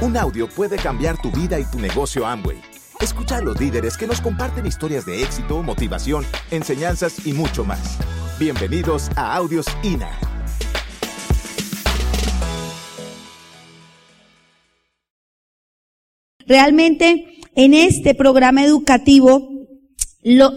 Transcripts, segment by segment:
Un audio puede cambiar tu vida y tu negocio Amway. Escucha a los líderes que nos comparten historias de éxito, motivación, enseñanzas y mucho más. Bienvenidos a Audios INA. Realmente en este programa educativo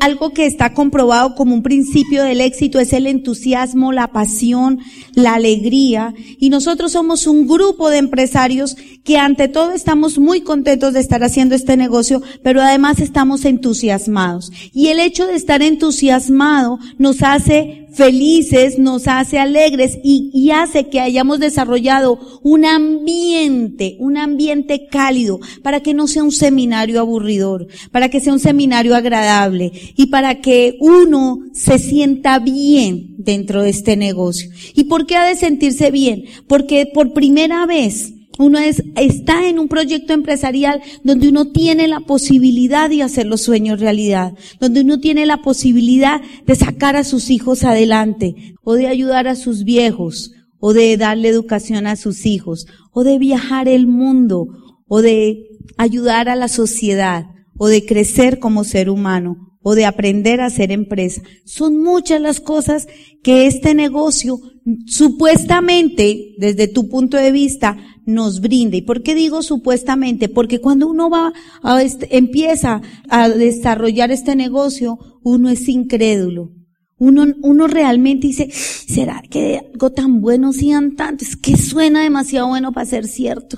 algo que está comprobado como un principio del éxito es el entusiasmo, la pasión, la alegría. Y nosotros somos un grupo de empresarios que ante todo estamos muy contentos de estar haciendo este negocio, pero además estamos entusiasmados. Y el hecho de estar entusiasmado nos hace felices, nos hace alegres y, hace que hayamos desarrollado un ambiente, un ambiente cálido para que no sea un seminario aburridor, para que sea un seminario agradable y para que uno se sienta bien dentro de este negocio. ¿Y por qué ha de sentirse bien? Porque por primera vez uno es, está en un proyecto empresarial donde uno tiene la posibilidad de hacer los sueños realidad, donde uno tiene la posibilidad de sacar a sus hijos adelante, o de ayudar a sus viejos, o de darle educación a sus hijos, o de viajar el mundo, o de ayudar a la sociedad, o de crecer como ser humano, o de aprender a hacer empresa. Son muchas las cosas que este negocio supuestamente, desde tu punto de vista, nos brinda. ¿Y por qué digo supuestamente? Porque cuando uno va a este, empieza a desarrollar este negocio, uno es incrédulo. Uno, uno realmente dice, ¿será que algo tan bueno sean tanto? Es que suena demasiado bueno para ser cierto.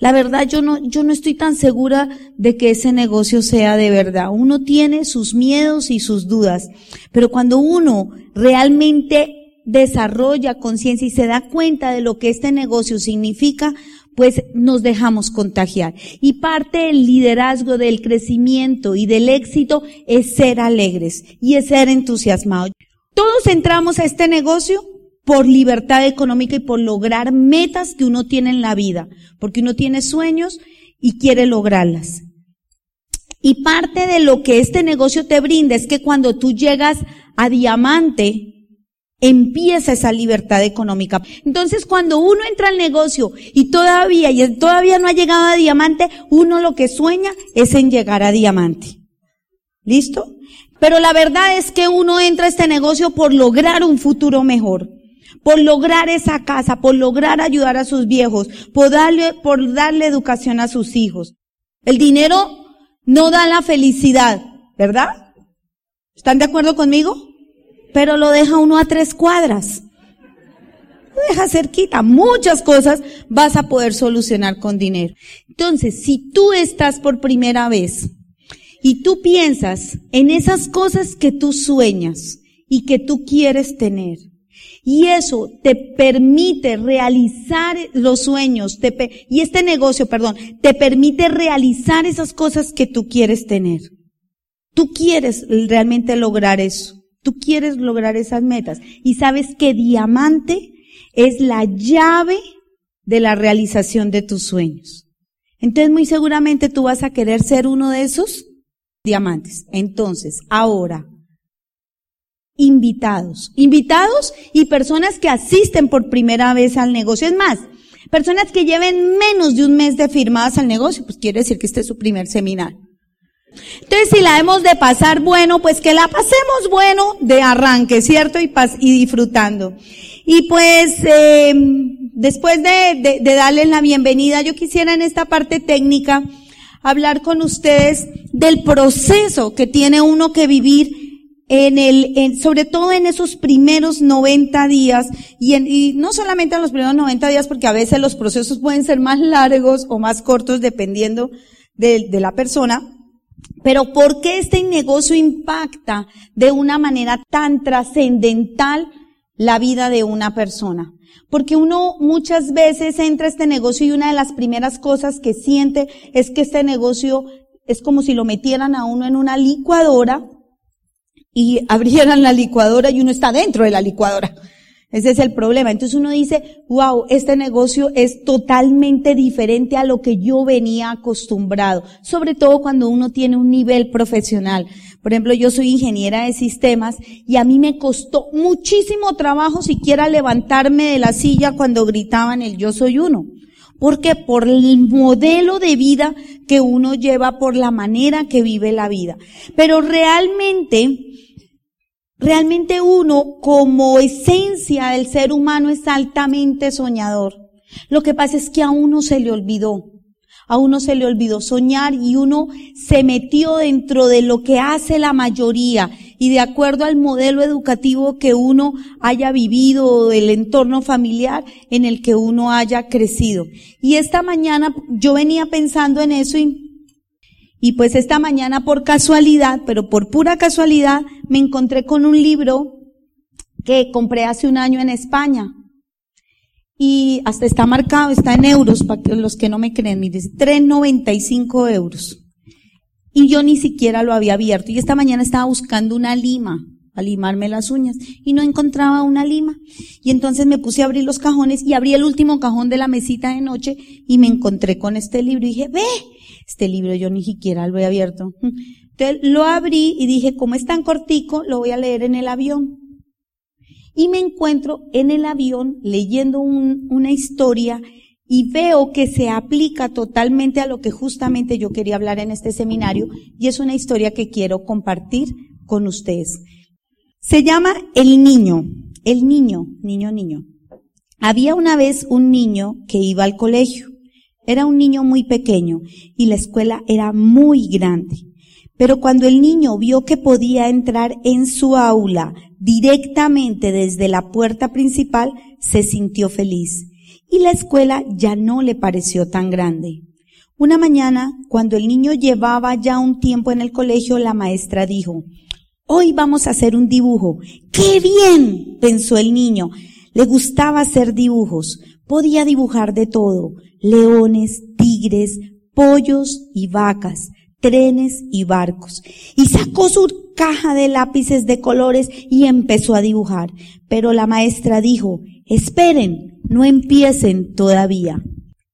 La verdad, yo no, yo no estoy tan segura de que ese negocio sea de verdad. Uno tiene sus miedos y sus dudas, pero cuando uno realmente desarrolla conciencia y se da cuenta de lo que este negocio significa, pues nos dejamos contagiar. Y parte del liderazgo, del crecimiento y del éxito es ser alegres y es ser entusiasmados. Todos entramos a este negocio por libertad económica y por lograr metas que uno tiene en la vida, porque uno tiene sueños y quiere lograrlas. Y parte de lo que este negocio te brinda es que cuando tú llegas a diamante, empieza esa libertad económica. Entonces, cuando uno entra al negocio y todavía, y todavía no ha llegado a diamante, uno lo que sueña es en llegar a diamante. ¿Listo? Pero la verdad es que uno entra a este negocio por lograr un futuro mejor, por lograr esa casa, por lograr ayudar a sus viejos, por darle, por darle educación a sus hijos. El dinero no da la felicidad, ¿verdad? ¿Están de acuerdo conmigo? pero lo deja uno a tres cuadras. Lo deja cerquita. Muchas cosas vas a poder solucionar con dinero. Entonces, si tú estás por primera vez y tú piensas en esas cosas que tú sueñas y que tú quieres tener, y eso te permite realizar los sueños, y este negocio, perdón, te permite realizar esas cosas que tú quieres tener. Tú quieres realmente lograr eso. Tú quieres lograr esas metas y sabes que diamante es la llave de la realización de tus sueños. Entonces muy seguramente tú vas a querer ser uno de esos diamantes. Entonces, ahora, invitados, invitados y personas que asisten por primera vez al negocio. Es más, personas que lleven menos de un mes de firmadas al negocio, pues quiere decir que este es su primer seminario. Entonces, si la hemos de pasar bueno, pues que la pasemos bueno de arranque, ¿cierto? Y, y disfrutando. Y pues, eh, después de, de, darles la bienvenida, yo quisiera en esta parte técnica hablar con ustedes del proceso que tiene uno que vivir en el, en, sobre todo en esos primeros 90 días, y, en, y no solamente en los primeros 90 días, porque a veces los procesos pueden ser más largos o más cortos dependiendo de, de la persona, pero ¿por qué este negocio impacta de una manera tan trascendental la vida de una persona? Porque uno muchas veces entra a este negocio y una de las primeras cosas que siente es que este negocio es como si lo metieran a uno en una licuadora y abrieran la licuadora y uno está dentro de la licuadora. Ese es el problema. Entonces uno dice, wow, este negocio es totalmente diferente a lo que yo venía acostumbrado, sobre todo cuando uno tiene un nivel profesional. Por ejemplo, yo soy ingeniera de sistemas y a mí me costó muchísimo trabajo siquiera levantarme de la silla cuando gritaban el yo soy uno. ¿Por qué? Por el modelo de vida que uno lleva, por la manera que vive la vida. Pero realmente, realmente uno como esencia del ser humano es altamente soñador. Lo que pasa es que a uno se le olvidó. A uno se le olvidó soñar y uno se metió dentro de lo que hace la mayoría y de acuerdo al modelo educativo que uno haya vivido o del entorno familiar en el que uno haya crecido. Y esta mañana yo venía pensando en eso y, y pues esta mañana por casualidad, pero por pura casualidad, me encontré con un libro que compré hace un año en España. Y hasta está marcado, está en euros, para los que no me creen, mire, 3.95 euros. Y yo ni siquiera lo había abierto. Y esta mañana estaba buscando una lima a limarme las uñas y no encontraba una lima. Y entonces me puse a abrir los cajones y abrí el último cajón de la mesita de noche y me encontré con este libro y dije, ve, este libro yo ni siquiera lo he abierto. Entonces lo abrí y dije, como es tan cortico, lo voy a leer en el avión. Y me encuentro en el avión leyendo una historia y veo que se aplica totalmente a lo que justamente yo quería hablar en este seminario y es una historia que quiero compartir con ustedes. Se llama El Niño, el niño, niño, niño. Había una vez un niño que iba al colegio. Era un niño muy pequeño y la escuela era muy grande. Pero cuando el niño vio que podía entrar en su aula directamente desde la puerta principal, se sintió feliz y la escuela ya no le pareció tan grande. Una mañana, cuando el niño llevaba ya un tiempo en el colegio, la maestra dijo, hoy vamos a hacer un dibujo. ¡Qué bien! pensó el niño. Le gustaba hacer dibujos. Podía dibujar de todo. Leones, tigres, pollos y vacas, trenes y barcos. Y sacó su caja de lápices de colores y empezó a dibujar. Pero la maestra dijo, esperen, no empiecen todavía.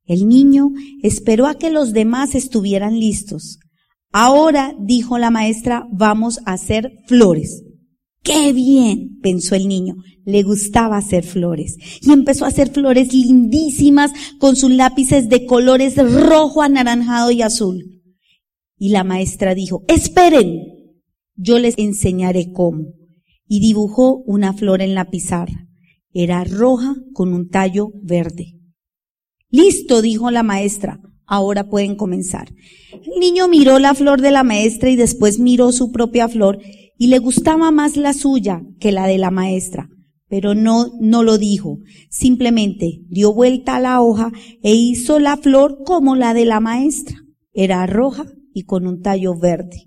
El niño esperó a que los demás estuvieran listos. Ahora, dijo la maestra, vamos a hacer flores. ¡Qué bien! pensó el niño. Le gustaba hacer flores. Y empezó a hacer flores lindísimas con sus lápices de colores rojo, anaranjado y azul. Y la maestra dijo, esperen, yo les enseñaré cómo. Y dibujó una flor en la pizarra. Era roja con un tallo verde. Listo, dijo la maestra. Ahora pueden comenzar. El niño miró la flor de la maestra y después miró su propia flor y le gustaba más la suya que la de la maestra. Pero no, no lo dijo. Simplemente dio vuelta a la hoja e hizo la flor como la de la maestra. Era roja y con un tallo verde.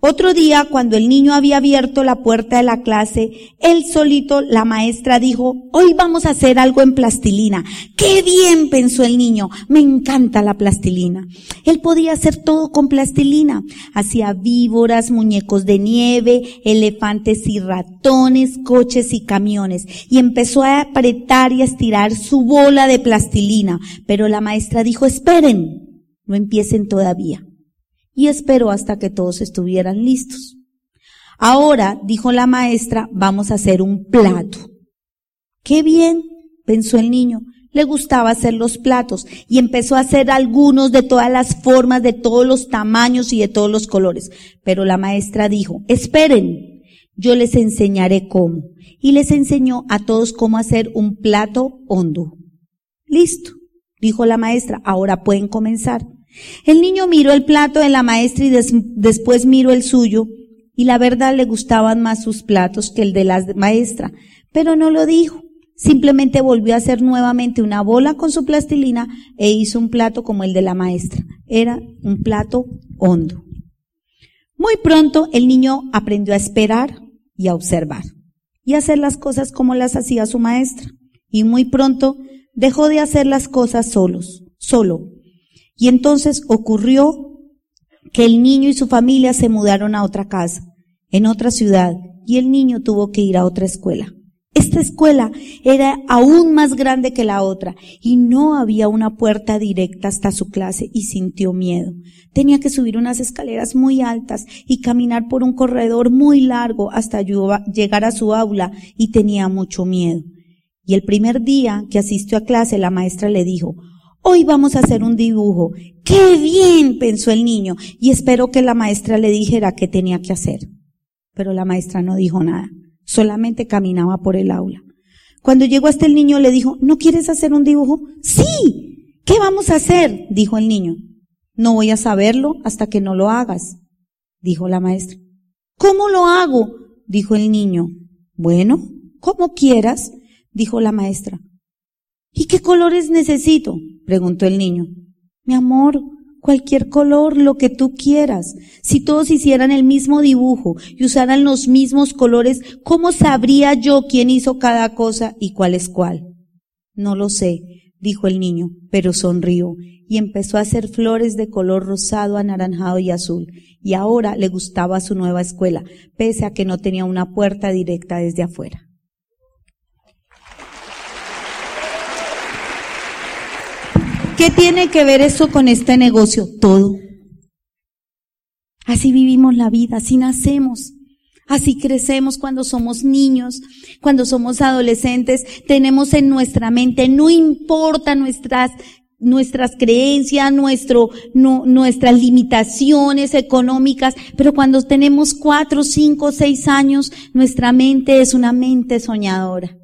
Otro día, cuando el niño había abierto la puerta de la clase, él solito, la maestra dijo, hoy vamos a hacer algo en plastilina. ¡Qué bien! pensó el niño. Me encanta la plastilina. Él podía hacer todo con plastilina. Hacía víboras, muñecos de nieve, elefantes y ratones, coches y camiones. Y empezó a apretar y a estirar su bola de plastilina. Pero la maestra dijo, esperen, no empiecen todavía y esperó hasta que todos estuvieran listos. Ahora, dijo la maestra, vamos a hacer un plato. Qué bien, pensó el niño. Le gustaba hacer los platos y empezó a hacer algunos de todas las formas, de todos los tamaños y de todos los colores. Pero la maestra dijo, esperen, yo les enseñaré cómo. Y les enseñó a todos cómo hacer un plato hondo. Listo, dijo la maestra, ahora pueden comenzar. El niño miró el plato de la maestra y después miró el suyo, y la verdad le gustaban más sus platos que el de la maestra, pero no lo dijo. Simplemente volvió a hacer nuevamente una bola con su plastilina e hizo un plato como el de la maestra. Era un plato hondo. Muy pronto el niño aprendió a esperar y a observar y a hacer las cosas como las hacía su maestra. Y muy pronto dejó de hacer las cosas solos, solo, y entonces ocurrió que el niño y su familia se mudaron a otra casa, en otra ciudad, y el niño tuvo que ir a otra escuela. Esta escuela era aún más grande que la otra y no había una puerta directa hasta su clase y sintió miedo. Tenía que subir unas escaleras muy altas y caminar por un corredor muy largo hasta llegar a su aula y tenía mucho miedo. Y el primer día que asistió a clase la maestra le dijo, Hoy vamos a hacer un dibujo. ¡Qué bien! pensó el niño y esperó que la maestra le dijera qué tenía que hacer. Pero la maestra no dijo nada, solamente caminaba por el aula. Cuando llegó hasta el niño le dijo, ¿no quieres hacer un dibujo? Sí. ¿Qué vamos a hacer? dijo el niño. No voy a saberlo hasta que no lo hagas, dijo la maestra. ¿Cómo lo hago? dijo el niño. Bueno, como quieras, dijo la maestra. ¿Y qué colores necesito? Preguntó el niño. Mi amor, cualquier color, lo que tú quieras. Si todos hicieran el mismo dibujo y usaran los mismos colores, ¿cómo sabría yo quién hizo cada cosa y cuál es cuál? No lo sé, dijo el niño, pero sonrió y empezó a hacer flores de color rosado, anaranjado y azul. Y ahora le gustaba su nueva escuela, pese a que no tenía una puerta directa desde afuera. ¿Qué tiene que ver eso con este negocio? Todo. Así vivimos la vida, así nacemos. Así crecemos cuando somos niños, cuando somos adolescentes, tenemos en nuestra mente, no importa nuestras, nuestras creencias, nuestro, nuestras limitaciones económicas, pero cuando tenemos cuatro, cinco, seis años, nuestra mente es una mente soñadora.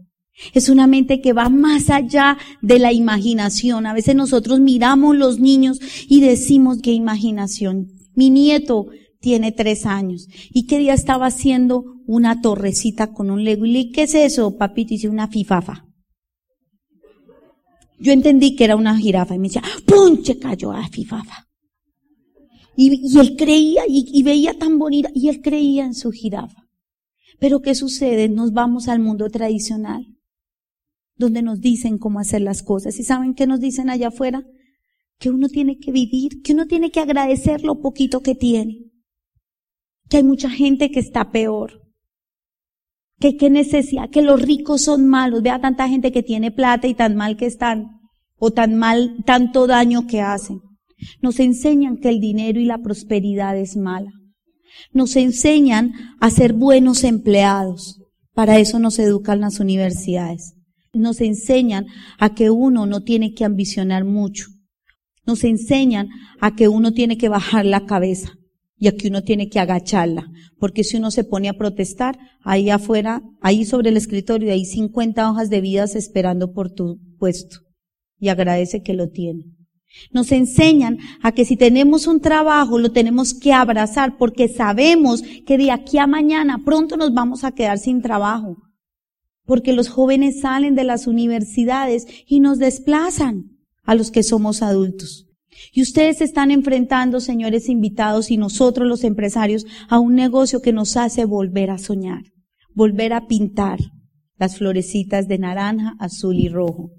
Es una mente que va más allá de la imaginación. A veces nosotros miramos los niños y decimos qué imaginación. Mi nieto tiene tres años y qué día estaba haciendo una torrecita con un lego y le ¿qué es eso, papito? Dice una fifafa. Yo entendí que era una jirafa y me decía, ¡punche! Cayó a fifafa. Y, él creía y, y veía tan bonita y él creía en su jirafa. Pero ¿qué sucede? Nos vamos al mundo tradicional donde nos dicen cómo hacer las cosas. ¿Y saben qué nos dicen allá afuera? Que uno tiene que vivir, que uno tiene que agradecer lo poquito que tiene. Que hay mucha gente que está peor. Que qué necesidad, que los ricos son malos. Vea tanta gente que tiene plata y tan mal que están. O tan mal, tanto daño que hacen. Nos enseñan que el dinero y la prosperidad es mala. Nos enseñan a ser buenos empleados. Para eso nos educan las universidades nos enseñan a que uno no tiene que ambicionar mucho. Nos enseñan a que uno tiene que bajar la cabeza y a que uno tiene que agacharla. Porque si uno se pone a protestar, ahí afuera, ahí sobre el escritorio, hay 50 hojas de vidas esperando por tu puesto. Y agradece que lo tiene. Nos enseñan a que si tenemos un trabajo lo tenemos que abrazar porque sabemos que de aquí a mañana pronto nos vamos a quedar sin trabajo porque los jóvenes salen de las universidades y nos desplazan a los que somos adultos. Y ustedes están enfrentando, señores invitados, y nosotros los empresarios, a un negocio que nos hace volver a soñar, volver a pintar las florecitas de naranja, azul y rojo.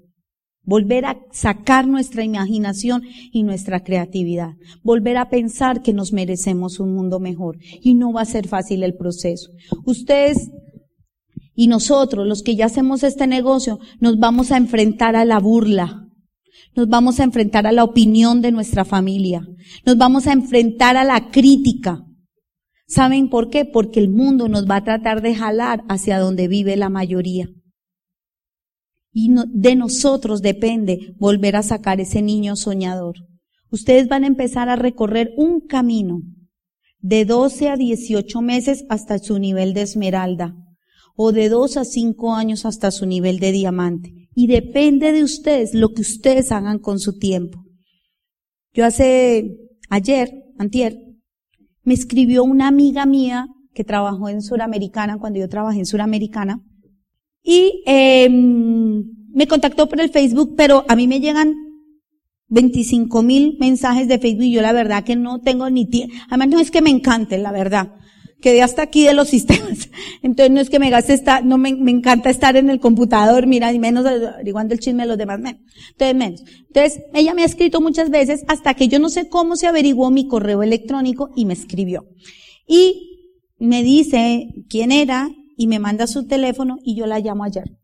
Volver a sacar nuestra imaginación y nuestra creatividad. Volver a pensar que nos merecemos un mundo mejor. Y no va a ser fácil el proceso. Ustedes y nosotros, los que ya hacemos este negocio, nos vamos a enfrentar a la burla. Nos vamos a enfrentar a la opinión de nuestra familia. Nos vamos a enfrentar a la crítica. ¿Saben por qué? Porque el mundo nos va a tratar de jalar hacia donde vive la mayoría. Y de nosotros depende volver a sacar ese niño soñador. Ustedes van a empezar a recorrer un camino de 12 a 18 meses hasta su nivel de esmeralda o de dos a cinco años hasta su nivel de diamante. Y depende de ustedes lo que ustedes hagan con su tiempo. Yo hace, ayer, antier, me escribió una amiga mía que trabajó en Suramericana, cuando yo trabajé en Suramericana, y eh, me contactó por el Facebook, pero a mí me llegan 25 mil mensajes de Facebook y yo la verdad que no tengo ni tiempo. Además no es que me encante, la verdad quedé hasta aquí de los sistemas. Entonces no es que me gaste estar, no me, me, encanta estar en el computador, mira, y menos averiguando el chisme de los demás, menos. Entonces menos. Entonces ella me ha escrito muchas veces hasta que yo no sé cómo se averiguó mi correo electrónico y me escribió. Y me dice quién era y me manda su teléfono y yo la llamo ayer.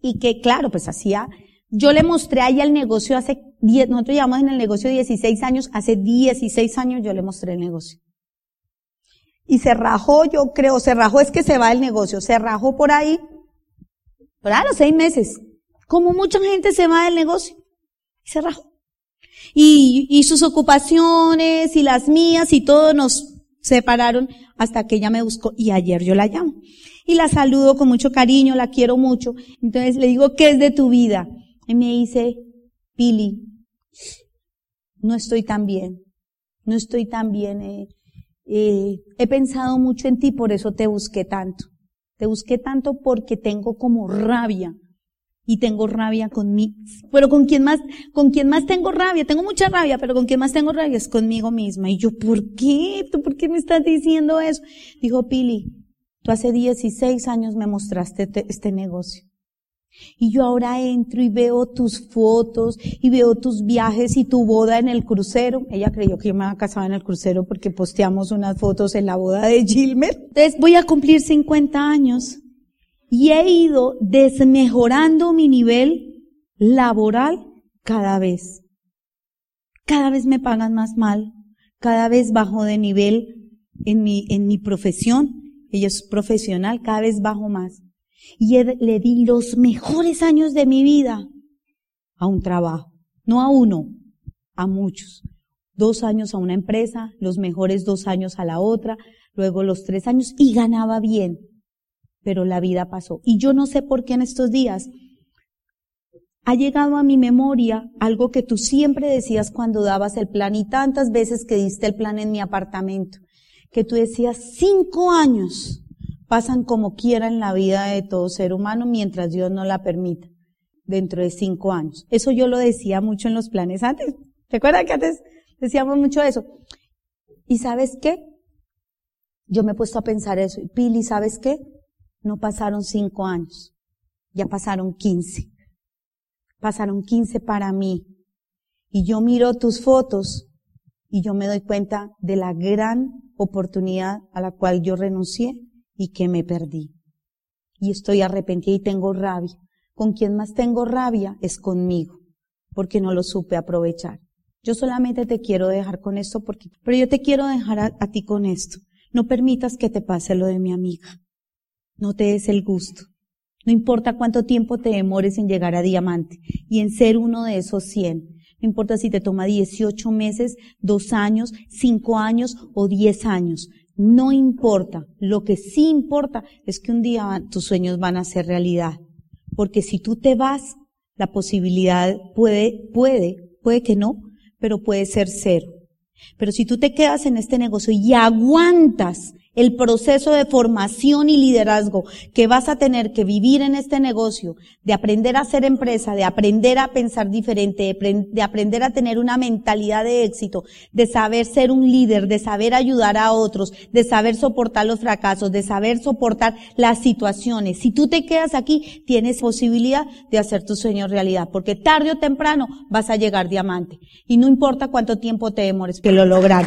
Y que claro, pues hacía, yo le mostré a ella el negocio hace 10, nosotros llevamos en el negocio 16 años, hace 16 años yo le mostré el negocio y se rajó, yo creo, se rajó es que se va el negocio, se rajó por ahí, los seis meses, como mucha gente se va del negocio. Y se rajó. Y, y sus ocupaciones y las mías y todo nos separaron hasta que ella me buscó y ayer yo la llamo. Y la saludo con mucho cariño, la quiero mucho. Entonces le digo, ¿qué es de tu vida? Y me dice, Pili, no estoy tan bien, no estoy tan bien. Eh, eh, he pensado mucho en ti, por eso te busqué tanto. Te busqué tanto porque tengo como rabia y tengo rabia conmigo. Pero con quien más, con quien más tengo rabia, tengo mucha rabia, pero con quien más tengo rabia es conmigo misma. Y yo, ¿por qué? ¿Tú por qué me estás diciendo eso? Dijo Pili, tú hace 16 años me mostraste este negocio. Y yo ahora entro y veo tus fotos y veo tus viajes y tu boda en el crucero. Ella creyó que yo me había casado en el crucero porque posteamos unas fotos en la boda de Gilmer. Entonces voy a cumplir 50 años y he ido desmejorando mi nivel laboral cada vez. Cada vez me pagan más mal, cada vez bajo de nivel en mi, en mi profesión. Ella es profesional, cada vez bajo más. Y le di los mejores años de mi vida a un trabajo. No a uno, a muchos. Dos años a una empresa, los mejores dos años a la otra, luego los tres años y ganaba bien pero la vida pasó. Y yo no sé por qué en estos días ha llegado a mi memoria algo que tú siempre decías cuando dabas el plan y tantas veces que diste el plan en mi apartamento, que tú decías cinco años pasan como quiera en la vida de todo ser humano mientras Dios no la permita, dentro de cinco años. Eso yo lo decía mucho en los planes antes. ¿Recuerda que antes decíamos mucho eso? ¿Y sabes qué? Yo me he puesto a pensar eso. Pili, ¿sabes qué? no pasaron cinco años, ya pasaron quince. Pasaron quince para mí. Y yo miro tus fotos y yo me doy cuenta de la gran oportunidad a la cual yo renuncié y que me perdí. Y estoy arrepentida y tengo rabia. Con quien más tengo rabia es conmigo, porque no lo supe aprovechar. Yo solamente te quiero dejar con esto porque, pero yo te quiero dejar a, ti con esto. No permitas que te pase lo de mi amiga. No te des el gusto. No importa cuánto tiempo te demores en llegar a diamante y en ser uno de esos 100. No importa si te toma 18 meses, 2 años, 5 años o 10 años. No importa. Lo que sí importa es que un día tus sueños van a ser realidad. Porque si tú te vas, la posibilidad puede, puede, puede que no, pero puede ser cero. Pero si tú te quedas en este negocio y aguantas el proceso de formación y liderazgo que vas a tener que vivir en este negocio, de aprender a ser empresa, de aprender a pensar diferente, de aprender a tener una mentalidad de éxito, de saber ser un líder, de saber ayudar a otros, de saber soportar los fracasos, de saber soportar las situaciones. Si tú te quedas aquí, tienes posibilidad de hacer tu sueño realidad, porque tarde o temprano vas a llegar diamante. Y no importa cuánto tiempo te demores que lo lograr.